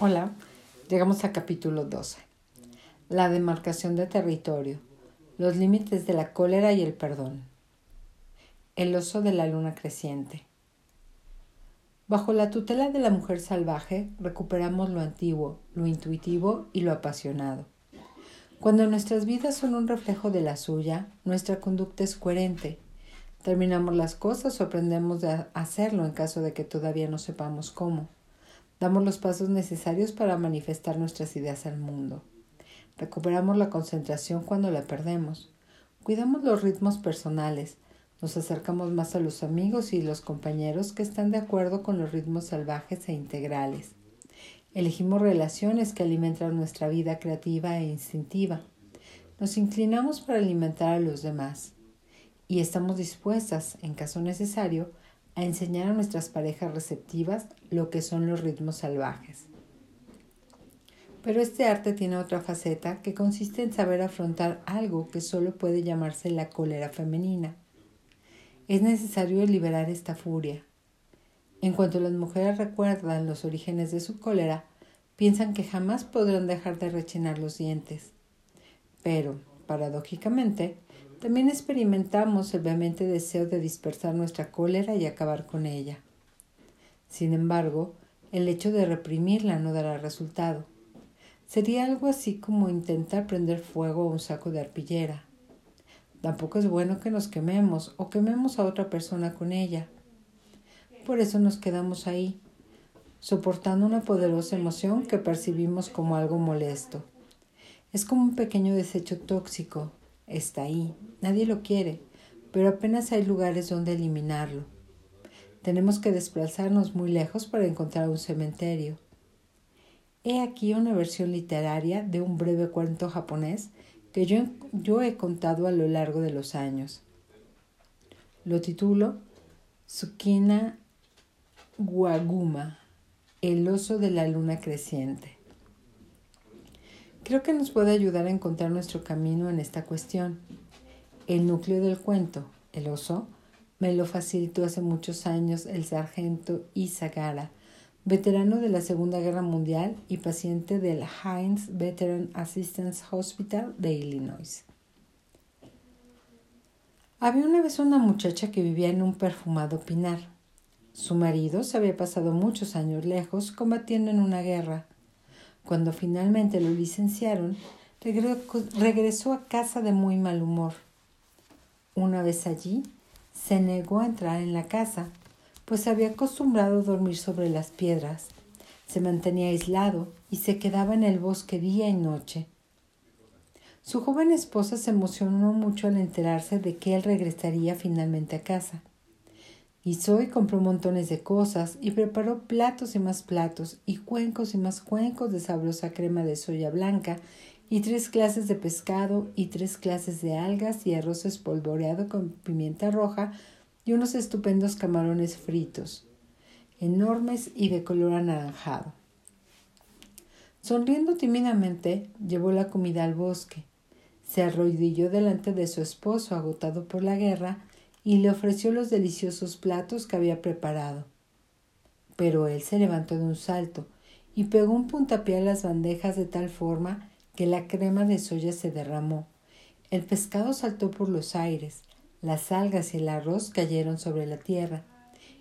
Hola, llegamos al capítulo 12. La demarcación de territorio, los límites de la cólera y el perdón. El oso de la luna creciente. Bajo la tutela de la mujer salvaje recuperamos lo antiguo, lo intuitivo y lo apasionado. Cuando nuestras vidas son un reflejo de la suya, nuestra conducta es coherente. Terminamos las cosas o aprendemos a hacerlo en caso de que todavía no sepamos cómo. Damos los pasos necesarios para manifestar nuestras ideas al mundo. Recuperamos la concentración cuando la perdemos. Cuidamos los ritmos personales. Nos acercamos más a los amigos y los compañeros que están de acuerdo con los ritmos salvajes e integrales. Elegimos relaciones que alimentan nuestra vida creativa e instintiva. Nos inclinamos para alimentar a los demás. Y estamos dispuestas, en caso necesario, a enseñar a nuestras parejas receptivas lo que son los ritmos salvajes. Pero este arte tiene otra faceta que consiste en saber afrontar algo que solo puede llamarse la cólera femenina. Es necesario liberar esta furia. En cuanto las mujeres recuerdan los orígenes de su cólera, piensan que jamás podrán dejar de rechinar los dientes. Pero, paradójicamente, también experimentamos el vehemente deseo de dispersar nuestra cólera y acabar con ella. Sin embargo, el hecho de reprimirla no dará resultado. Sería algo así como intentar prender fuego a un saco de arpillera. Tampoco es bueno que nos quememos o quememos a otra persona con ella. Por eso nos quedamos ahí, soportando una poderosa emoción que percibimos como algo molesto. Es como un pequeño desecho tóxico, está ahí, nadie lo quiere, pero apenas hay lugares donde eliminarlo. Tenemos que desplazarnos muy lejos para encontrar un cementerio. He aquí una versión literaria de un breve cuento japonés que yo, yo he contado a lo largo de los años. Lo titulo Tsukina Waguma, el oso de la luna creciente. Creo que nos puede ayudar a encontrar nuestro camino en esta cuestión. El núcleo del cuento, el oso, me lo facilitó hace muchos años el sargento Isagara, veterano de la Segunda Guerra Mundial y paciente del Heinz Veteran Assistance Hospital de Illinois. Había una vez una muchacha que vivía en un perfumado pinar. Su marido se había pasado muchos años lejos combatiendo en una guerra cuando finalmente lo licenciaron, regresó a casa de muy mal humor. Una vez allí, se negó a entrar en la casa, pues se había acostumbrado a dormir sobre las piedras. Se mantenía aislado y se quedaba en el bosque día y noche. Su joven esposa se emocionó mucho al enterarse de que él regresaría finalmente a casa. Y compró montones de cosas y preparó platos y más platos y cuencos y más cuencos de sabrosa crema de soya blanca y tres clases de pescado y tres clases de algas y arroz espolvoreado con pimienta roja y unos estupendos camarones fritos, enormes y de color anaranjado. Sonriendo tímidamente, llevó la comida al bosque. Se arrodilló delante de su esposo, agotado por la guerra, y le ofreció los deliciosos platos que había preparado. Pero él se levantó de un salto y pegó un puntapié a las bandejas de tal forma que la crema de soya se derramó. El pescado saltó por los aires, las algas y el arroz cayeron sobre la tierra,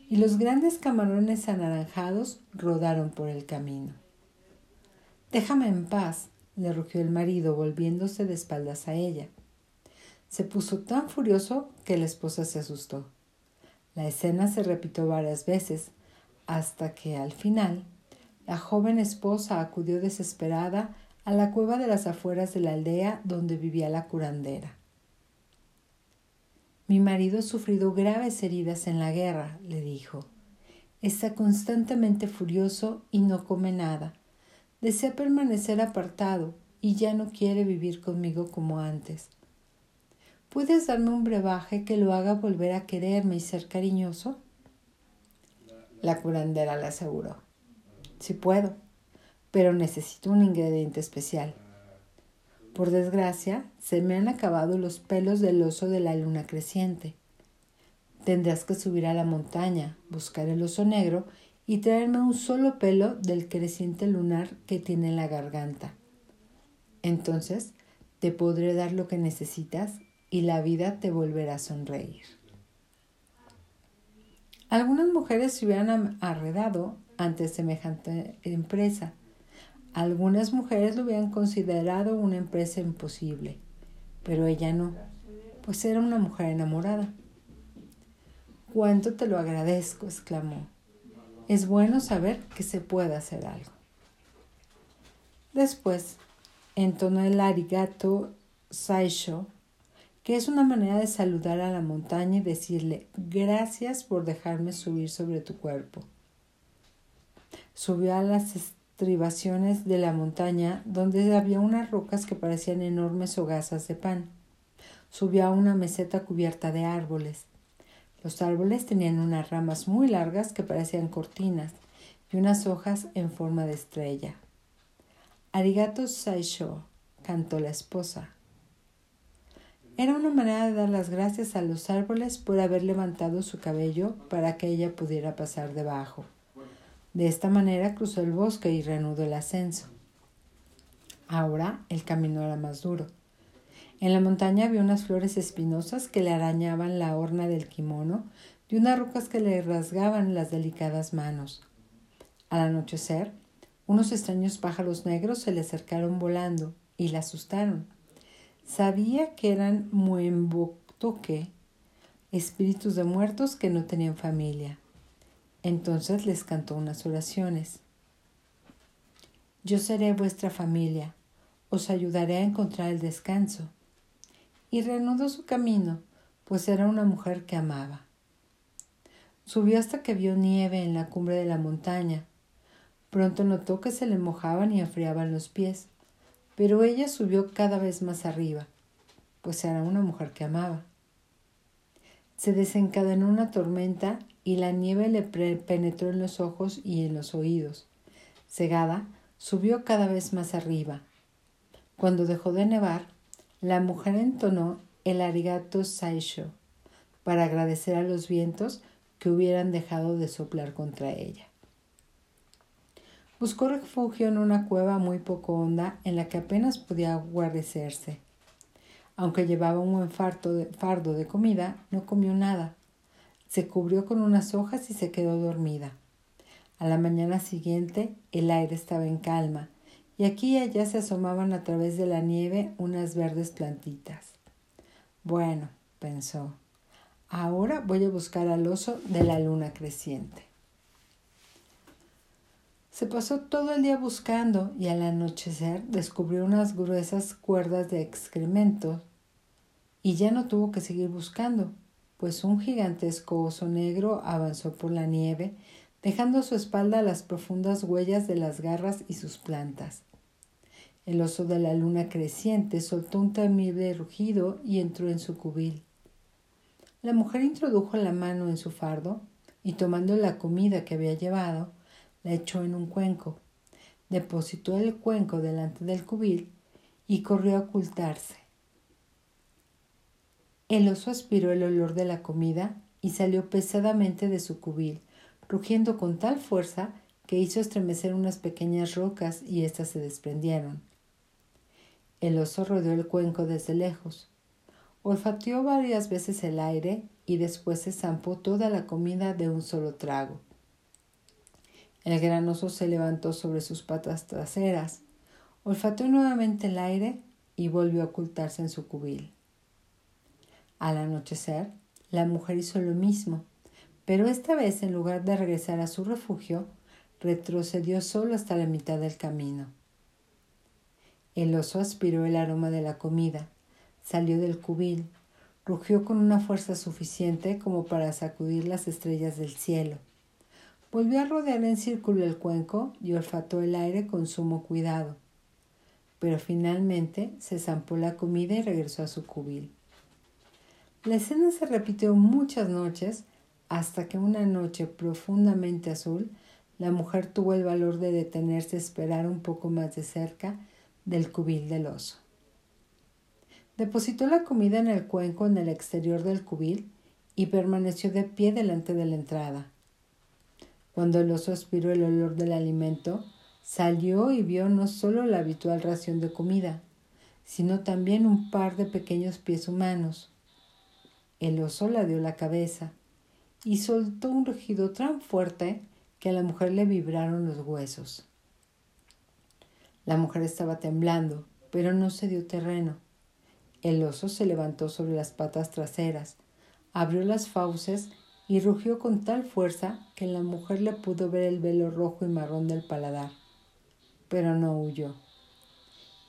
y los grandes camarones anaranjados rodaron por el camino. Déjame en paz, le rugió el marido, volviéndose de espaldas a ella. Se puso tan furioso que la esposa se asustó. La escena se repitió varias veces, hasta que al final la joven esposa acudió desesperada a la cueva de las afueras de la aldea donde vivía la curandera. Mi marido ha sufrido graves heridas en la guerra, le dijo. Está constantemente furioso y no come nada. Desea permanecer apartado y ya no quiere vivir conmigo como antes. ¿Puedes darme un brebaje que lo haga volver a quererme y ser cariñoso? La curandera le aseguró. Sí puedo, pero necesito un ingrediente especial. Por desgracia, se me han acabado los pelos del oso de la luna creciente. Tendrás que subir a la montaña, buscar el oso negro y traerme un solo pelo del creciente lunar que tiene en la garganta. Entonces te podré dar lo que necesitas y la vida te volverá a sonreír. Algunas mujeres se hubieran arredado ante semejante empresa. Algunas mujeres lo hubieran considerado una empresa imposible, pero ella no, pues era una mujer enamorada. Cuánto te lo agradezco, exclamó. Es bueno saber que se puede hacer algo. Después, entonó el arigato saisho, que es una manera de saludar a la montaña y decirle gracias por dejarme subir sobre tu cuerpo. Subió a las estribaciones de la montaña donde había unas rocas que parecían enormes hogazas de pan. Subió a una meseta cubierta de árboles. Los árboles tenían unas ramas muy largas que parecían cortinas y unas hojas en forma de estrella. Arigato Saisho, cantó la esposa. Era una manera de dar las gracias a los árboles por haber levantado su cabello para que ella pudiera pasar debajo. De esta manera cruzó el bosque y reanudó el ascenso. Ahora el camino era más duro. En la montaña había unas flores espinosas que le arañaban la horna del kimono y unas rocas que le rasgaban las delicadas manos. Al anochecer, unos extraños pájaros negros se le acercaron volando y la asustaron. Sabía que eran muembotoque, espíritus de muertos que no tenían familia. Entonces les cantó unas oraciones. Yo seré vuestra familia, os ayudaré a encontrar el descanso y reanudó su camino, pues era una mujer que amaba. Subió hasta que vio nieve en la cumbre de la montaña. Pronto notó que se le mojaban y enfriaban los pies, pero ella subió cada vez más arriba, pues era una mujer que amaba. Se desencadenó una tormenta y la nieve le penetró en los ojos y en los oídos. Cegada, subió cada vez más arriba. Cuando dejó de nevar, la mujer entonó el arigato saisho para agradecer a los vientos que hubieran dejado de soplar contra ella. Buscó refugio en una cueva muy poco honda en la que apenas podía guarecerse. Aunque llevaba un buen fardo de comida, no comió nada. Se cubrió con unas hojas y se quedó dormida. A la mañana siguiente el aire estaba en calma y aquí y allá se asomaban a través de la nieve unas verdes plantitas. Bueno, pensó, ahora voy a buscar al oso de la luna creciente. Se pasó todo el día buscando y al anochecer descubrió unas gruesas cuerdas de excremento y ya no tuvo que seguir buscando, pues un gigantesco oso negro avanzó por la nieve, dejando a su espalda las profundas huellas de las garras y sus plantas. El oso de la luna creciente soltó un temible rugido y entró en su cubil. La mujer introdujo la mano en su fardo y tomando la comida que había llevado, la echó en un cuenco. Depositó el cuenco delante del cubil y corrió a ocultarse. El oso aspiró el olor de la comida y salió pesadamente de su cubil, rugiendo con tal fuerza que hizo estremecer unas pequeñas rocas y éstas se desprendieron. El oso rodeó el cuenco desde lejos. Olfateó varias veces el aire y después se zampó toda la comida de un solo trago. El gran oso se levantó sobre sus patas traseras, olfateó nuevamente el aire y volvió a ocultarse en su cubil. Al anochecer, la mujer hizo lo mismo, pero esta vez en lugar de regresar a su refugio, retrocedió solo hasta la mitad del camino. El oso aspiró el aroma de la comida, salió del cubil, rugió con una fuerza suficiente como para sacudir las estrellas del cielo. Volvió a rodear en círculo el cuenco y olfató el aire con sumo cuidado. Pero finalmente se zampó la comida y regresó a su cubil. La escena se repitió muchas noches hasta que una noche profundamente azul la mujer tuvo el valor de detenerse a esperar un poco más de cerca del cubil del oso. Depositó la comida en el cuenco en el exterior del cubil y permaneció de pie delante de la entrada. Cuando el oso aspiró el olor del alimento, salió y vio no solo la habitual ración de comida, sino también un par de pequeños pies humanos. El oso la dio la cabeza y soltó un rugido tan fuerte que a la mujer le vibraron los huesos. La mujer estaba temblando, pero no se dio terreno. El oso se levantó sobre las patas traseras, abrió las fauces y rugió con tal fuerza que la mujer le pudo ver el velo rojo y marrón del paladar. Pero no huyó.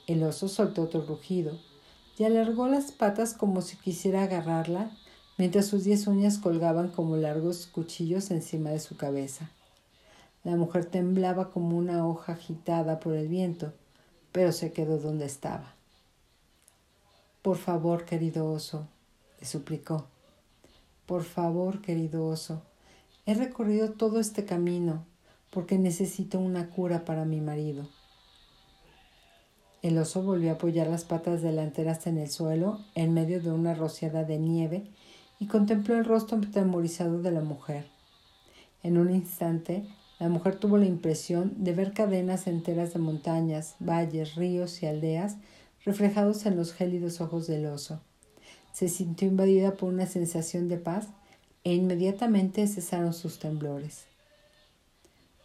El oso soltó otro rugido y alargó las patas como si quisiera agarrarla, mientras sus diez uñas colgaban como largos cuchillos encima de su cabeza. La mujer temblaba como una hoja agitada por el viento, pero se quedó donde estaba. Por favor, querido oso, le suplicó. Por favor, querido oso, he recorrido todo este camino porque necesito una cura para mi marido. El oso volvió a apoyar las patas delanteras en el suelo, en medio de una rociada de nieve, y contempló el rostro atemorizado de la mujer. En un instante, la mujer tuvo la impresión de ver cadenas enteras de montañas, valles, ríos y aldeas reflejados en los gélidos ojos del oso. Se sintió invadida por una sensación de paz e inmediatamente cesaron sus temblores.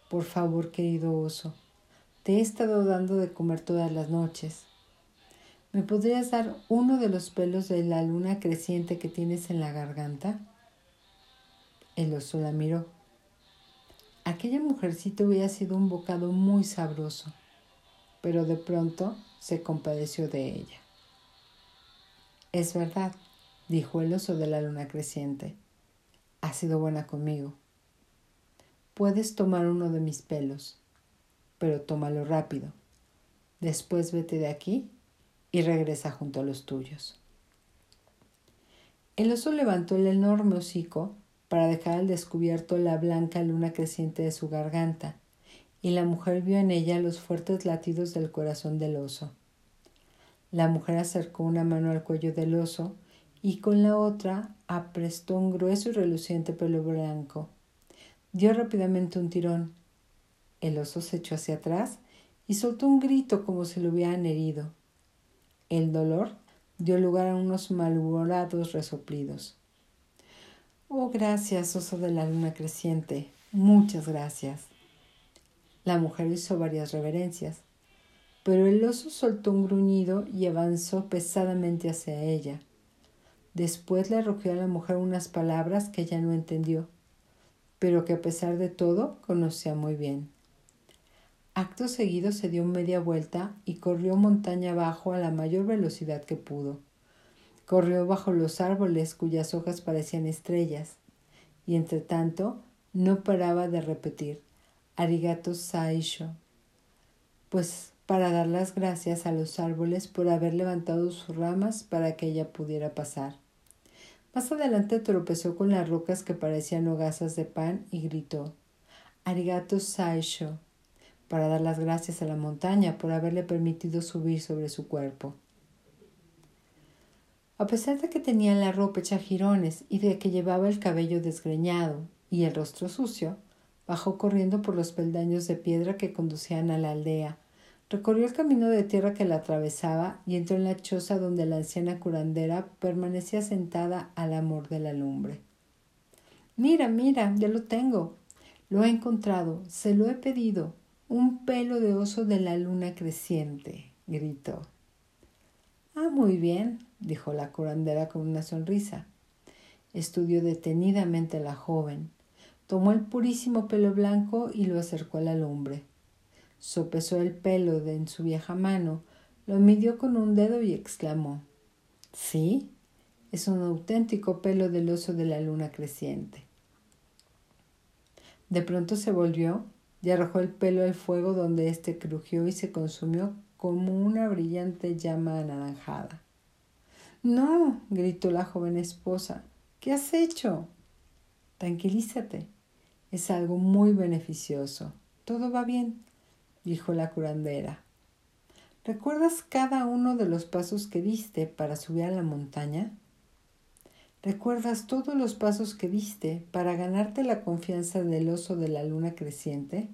Por favor, querido oso, te he estado dando de comer todas las noches. ¿Me podrías dar uno de los pelos de la luna creciente que tienes en la garganta? El oso la miró. Aquella mujercita hubiera sido un bocado muy sabroso, pero de pronto se compadeció de ella. Es verdad, dijo el oso de la luna creciente. Has sido buena conmigo. Puedes tomar uno de mis pelos pero tómalo rápido. Después vete de aquí y regresa junto a los tuyos. El oso levantó el enorme hocico para dejar al descubierto la blanca luna creciente de su garganta, y la mujer vio en ella los fuertes latidos del corazón del oso. La mujer acercó una mano al cuello del oso y con la otra aprestó un grueso y reluciente pelo blanco. Dio rápidamente un tirón el oso se echó hacia atrás y soltó un grito como si lo hubieran herido. El dolor dio lugar a unos malhumorados resoplidos. Oh, gracias, oso de la luna creciente. Muchas gracias. La mujer hizo varias reverencias, pero el oso soltó un gruñido y avanzó pesadamente hacia ella. Después le arrojó a la mujer unas palabras que ella no entendió, pero que a pesar de todo conocía muy bien. Acto seguido se dio media vuelta y corrió montaña abajo a la mayor velocidad que pudo. Corrió bajo los árboles cuyas hojas parecían estrellas, y entre tanto no paraba de repetir Arigato Saisho, pues para dar las gracias a los árboles por haber levantado sus ramas para que ella pudiera pasar. Más adelante tropezó con las rocas que parecían hogazas de pan y gritó Arigato Saisho para dar las gracias a la montaña por haberle permitido subir sobre su cuerpo. A pesar de que tenía la ropa hecha jirones y de que llevaba el cabello desgreñado y el rostro sucio, bajó corriendo por los peldaños de piedra que conducían a la aldea, recorrió el camino de tierra que la atravesaba y entró en la choza donde la anciana curandera permanecía sentada al amor de la lumbre. Mira, mira, ya lo tengo. Lo he encontrado, se lo he pedido, un pelo de oso de la luna creciente, gritó. Ah, muy bien, dijo la curandera con una sonrisa. Estudió detenidamente a la joven, tomó el purísimo pelo blanco y lo acercó a la lumbre. Sopesó el pelo de en su vieja mano, lo midió con un dedo y exclamó Sí, es un auténtico pelo del oso de la luna creciente. De pronto se volvió y arrojó el pelo al fuego donde éste crujió y se consumió como una brillante llama anaranjada. No, gritó la joven esposa, ¿qué has hecho? Tranquilízate, es algo muy beneficioso. Todo va bien, dijo la curandera. ¿Recuerdas cada uno de los pasos que diste para subir a la montaña? ¿Recuerdas todos los pasos que diste para ganarte la confianza del oso de la luna creciente?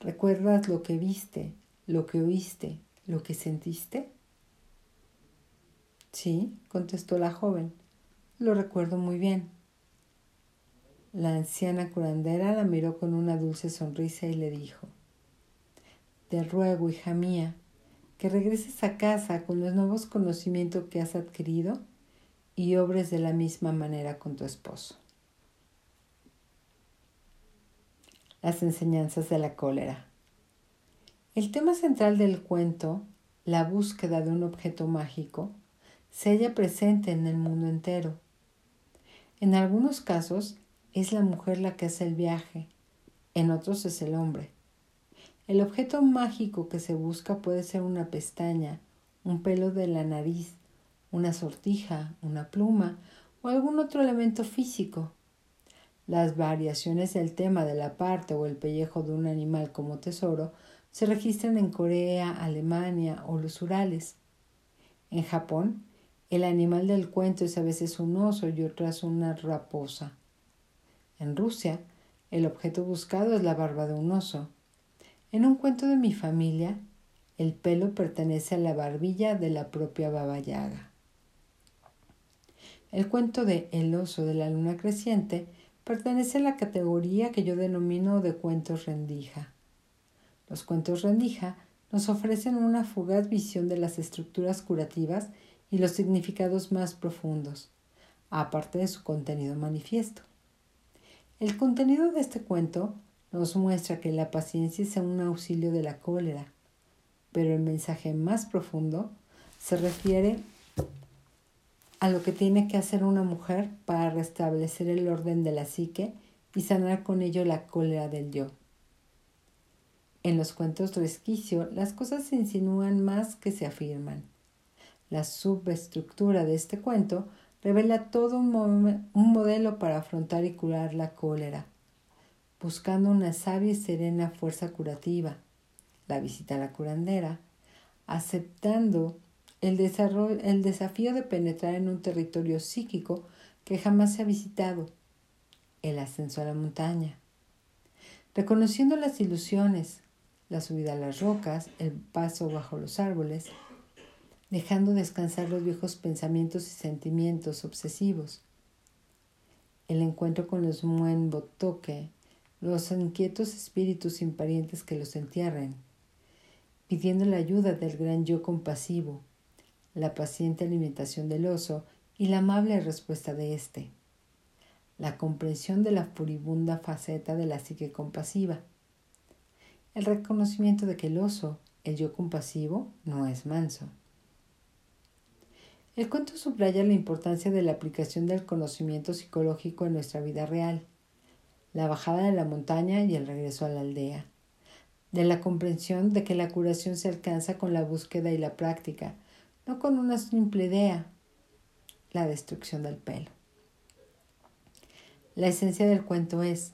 ¿Recuerdas lo que viste, lo que oíste, lo que sentiste? Sí, contestó la joven. Lo recuerdo muy bien. La anciana curandera la miró con una dulce sonrisa y le dijo Te ruego, hija mía, que regreses a casa con los nuevos conocimientos que has adquirido y obres de la misma manera con tu esposo. Las enseñanzas de la cólera. El tema central del cuento, la búsqueda de un objeto mágico, se halla presente en el mundo entero. En algunos casos es la mujer la que hace el viaje, en otros es el hombre. El objeto mágico que se busca puede ser una pestaña, un pelo de la nariz, una sortija, una pluma o algún otro elemento físico. Las variaciones del tema de la parte o el pellejo de un animal como tesoro se registran en Corea, Alemania o los Urales. En Japón, el animal del cuento es a veces un oso y otras una raposa. En Rusia, el objeto buscado es la barba de un oso. En un cuento de mi familia, el pelo pertenece a la barbilla de la propia Baba Yaga. El cuento de El oso de la luna creciente pertenece a la categoría que yo denomino de cuentos rendija. Los cuentos rendija nos ofrecen una fugaz visión de las estructuras curativas y los significados más profundos, aparte de su contenido manifiesto. El contenido de este cuento nos muestra que la paciencia es un auxilio de la cólera, pero el mensaje más profundo se refiere a lo que tiene que hacer una mujer para restablecer el orden de la psique y sanar con ello la cólera del yo. En los cuentos resquicio las cosas se insinúan más que se afirman. La subestructura de este cuento revela todo un, un modelo para afrontar y curar la cólera, buscando una sabia y serena fuerza curativa, la visita a la curandera, aceptando el, el desafío de penetrar en un territorio psíquico que jamás se ha visitado, el ascenso a la montaña, reconociendo las ilusiones, la subida a las rocas, el paso bajo los árboles, dejando descansar los viejos pensamientos y sentimientos obsesivos, el encuentro con los muen botoque, los inquietos espíritus imparientes que los entierren, pidiendo la ayuda del gran yo compasivo, la paciente alimentación del oso y la amable respuesta de éste, la comprensión de la furibunda faceta de la psique compasiva, el reconocimiento de que el oso, el yo compasivo, no es manso. El cuento subraya la importancia de la aplicación del conocimiento psicológico en nuestra vida real, la bajada de la montaña y el regreso a la aldea, de la comprensión de que la curación se alcanza con la búsqueda y la práctica, no con una simple idea, la destrucción del pelo. La esencia del cuento es,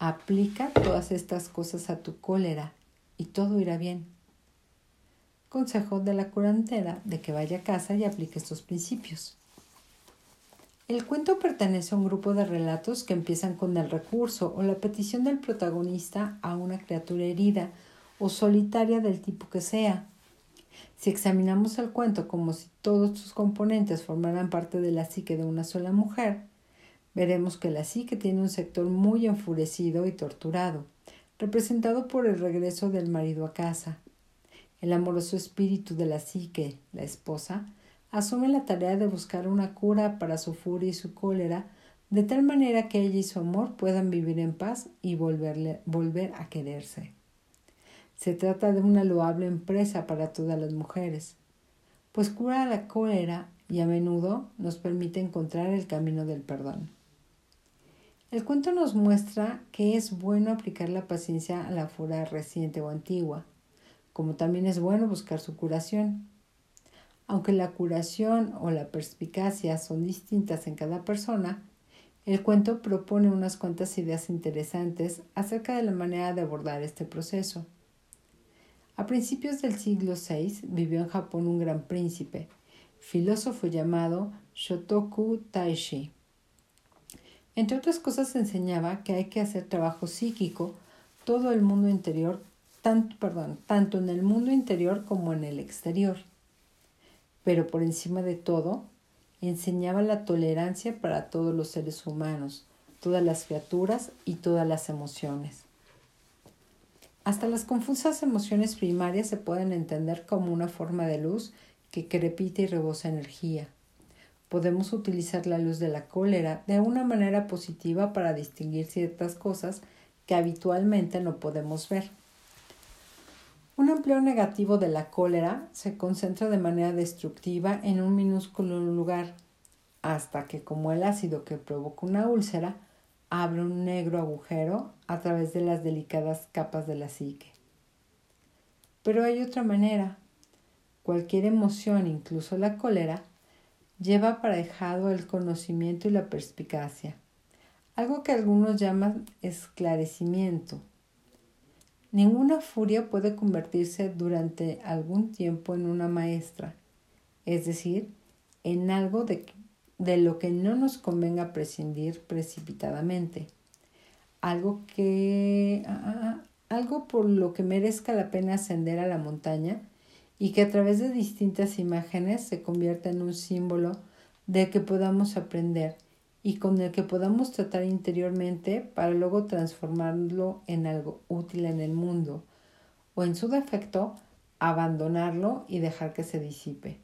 aplica todas estas cosas a tu cólera y todo irá bien. Consejo de la curantera de que vaya a casa y aplique estos principios. El cuento pertenece a un grupo de relatos que empiezan con el recurso o la petición del protagonista a una criatura herida o solitaria del tipo que sea, si examinamos el cuento como si todos sus componentes formaran parte de la psique de una sola mujer, veremos que la psique tiene un sector muy enfurecido y torturado, representado por el regreso del marido a casa. El amoroso espíritu de la psique, la esposa, asume la tarea de buscar una cura para su furia y su cólera, de tal manera que ella y su amor puedan vivir en paz y volverle, volver a quererse. Se trata de una loable empresa para todas las mujeres, pues cura la cólera y a menudo nos permite encontrar el camino del perdón. El cuento nos muestra que es bueno aplicar la paciencia a la furia reciente o antigua, como también es bueno buscar su curación. Aunque la curación o la perspicacia son distintas en cada persona, el cuento propone unas cuantas ideas interesantes acerca de la manera de abordar este proceso. A principios del siglo VI vivió en Japón un gran príncipe, filósofo llamado Shotoku Taishi. Entre otras cosas enseñaba que hay que hacer trabajo psíquico todo el mundo interior, tanto, tanto en el mundo interior como en el exterior. Pero por encima de todo, enseñaba la tolerancia para todos los seres humanos, todas las criaturas y todas las emociones. Hasta las confusas emociones primarias se pueden entender como una forma de luz que crepita y rebosa energía. Podemos utilizar la luz de la cólera de una manera positiva para distinguir ciertas cosas que habitualmente no podemos ver. Un empleo negativo de la cólera se concentra de manera destructiva en un minúsculo lugar, hasta que, como el ácido que provoca una úlcera, abre un negro agujero a través de las delicadas capas de la psique. Pero hay otra manera. Cualquier emoción, incluso la cólera, lleva aparejado el conocimiento y la perspicacia, algo que algunos llaman esclarecimiento. Ninguna furia puede convertirse durante algún tiempo en una maestra, es decir, en algo de lo que no nos convenga prescindir precipitadamente. Algo que ah, ah, ah, algo por lo que merezca la pena ascender a la montaña y que a través de distintas imágenes se convierta en un símbolo de que podamos aprender y con el que podamos tratar interiormente para luego transformarlo en algo útil en el mundo o en su defecto abandonarlo y dejar que se disipe.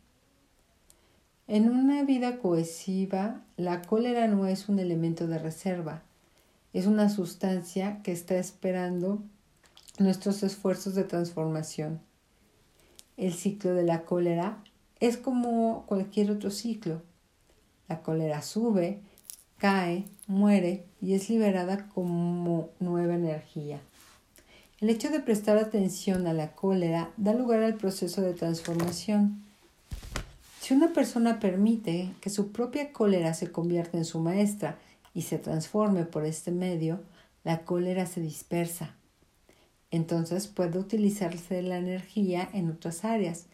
En una vida cohesiva, la cólera no es un elemento de reserva, es una sustancia que está esperando nuestros esfuerzos de transformación. El ciclo de la cólera es como cualquier otro ciclo. La cólera sube, cae, muere y es liberada como nueva energía. El hecho de prestar atención a la cólera da lugar al proceso de transformación. Si una persona permite que su propia cólera se convierta en su maestra y se transforme por este medio, la cólera se dispersa. Entonces puede utilizarse la energía en otras áreas,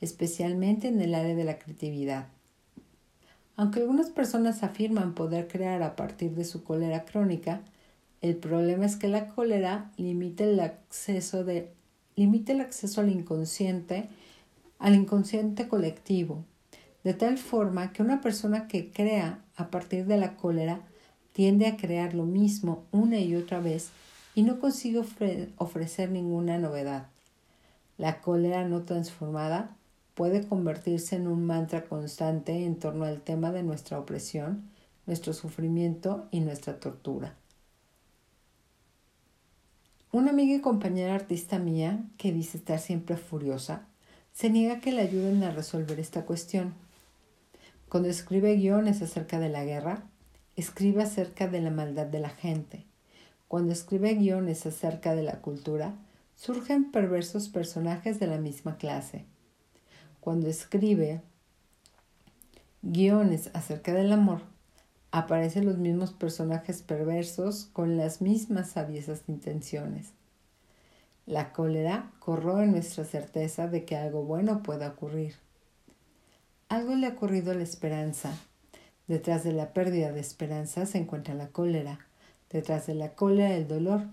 especialmente en el área de la creatividad. Aunque algunas personas afirman poder crear a partir de su cólera crónica, el problema es que la cólera limita el acceso, al inconsciente, al inconsciente colectivo, de tal forma que una persona que crea a partir de la cólera tiende a crear lo mismo una y otra vez y no consigue ofrecer ninguna novedad. La cólera no transformada puede convertirse en un mantra constante en torno al tema de nuestra opresión, nuestro sufrimiento y nuestra tortura. Una amiga y compañera artista mía, que dice estar siempre furiosa, se niega que le ayuden a resolver esta cuestión. Cuando escribe guiones acerca de la guerra, escribe acerca de la maldad de la gente. Cuando escribe guiones acerca de la cultura, surgen perversos personajes de la misma clase. Cuando escribe guiones acerca del amor, aparecen los mismos personajes perversos con las mismas sabiesas intenciones. La cólera corroe nuestra certeza de que algo bueno pueda ocurrir. Algo le ha ocurrido a la esperanza. Detrás de la pérdida de esperanza se encuentra la cólera. Detrás de la cólera el dolor.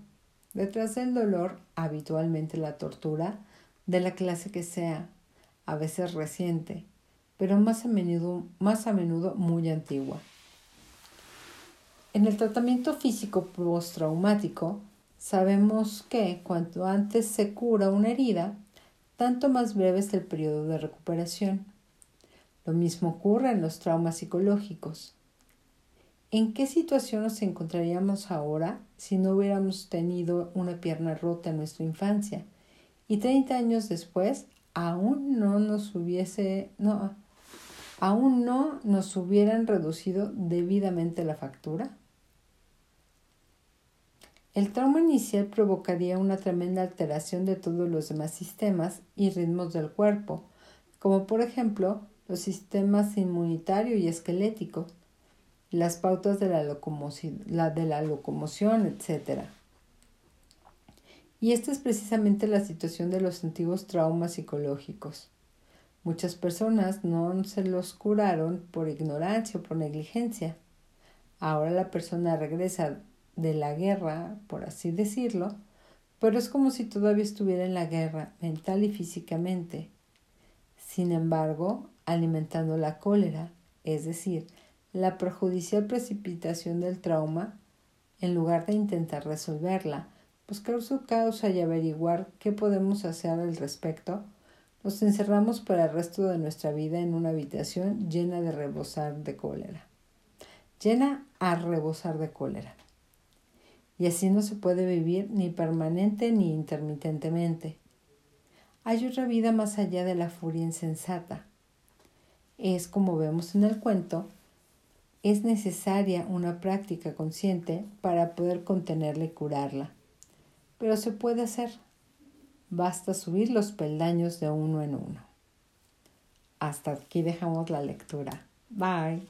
Detrás del dolor habitualmente la tortura, de la clase que sea, a veces reciente, pero más a menudo, más a menudo muy antigua. En el tratamiento físico postraumático, sabemos que cuanto antes se cura una herida, tanto más breve es el periodo de recuperación. Lo mismo ocurre en los traumas psicológicos. ¿En qué situación nos encontraríamos ahora si no hubiéramos tenido una pierna rota en nuestra infancia y 30 años después aún no nos hubiese no aún no nos hubieran reducido debidamente la factura? El trauma inicial provocaría una tremenda alteración de todos los demás sistemas y ritmos del cuerpo, como por ejemplo los sistemas inmunitario y esquelético, las pautas de la, locomoción, la de la locomoción, etc. Y esta es precisamente la situación de los antiguos traumas psicológicos. Muchas personas no se los curaron por ignorancia o por negligencia. Ahora la persona regresa de la guerra, por así decirlo, pero es como si todavía estuviera en la guerra mental y físicamente. Sin embargo, alimentando la cólera, es decir, la perjudicial precipitación del trauma, en lugar de intentar resolverla, buscar su causa y averiguar qué podemos hacer al respecto, nos encerramos para el resto de nuestra vida en una habitación llena de rebosar de cólera. Llena a rebosar de cólera. Y así no se puede vivir ni permanente ni intermitentemente. Hay otra vida más allá de la furia insensata. Es como vemos en el cuento, es necesaria una práctica consciente para poder contenerla y curarla. Pero se puede hacer. Basta subir los peldaños de uno en uno. Hasta aquí dejamos la lectura. Bye.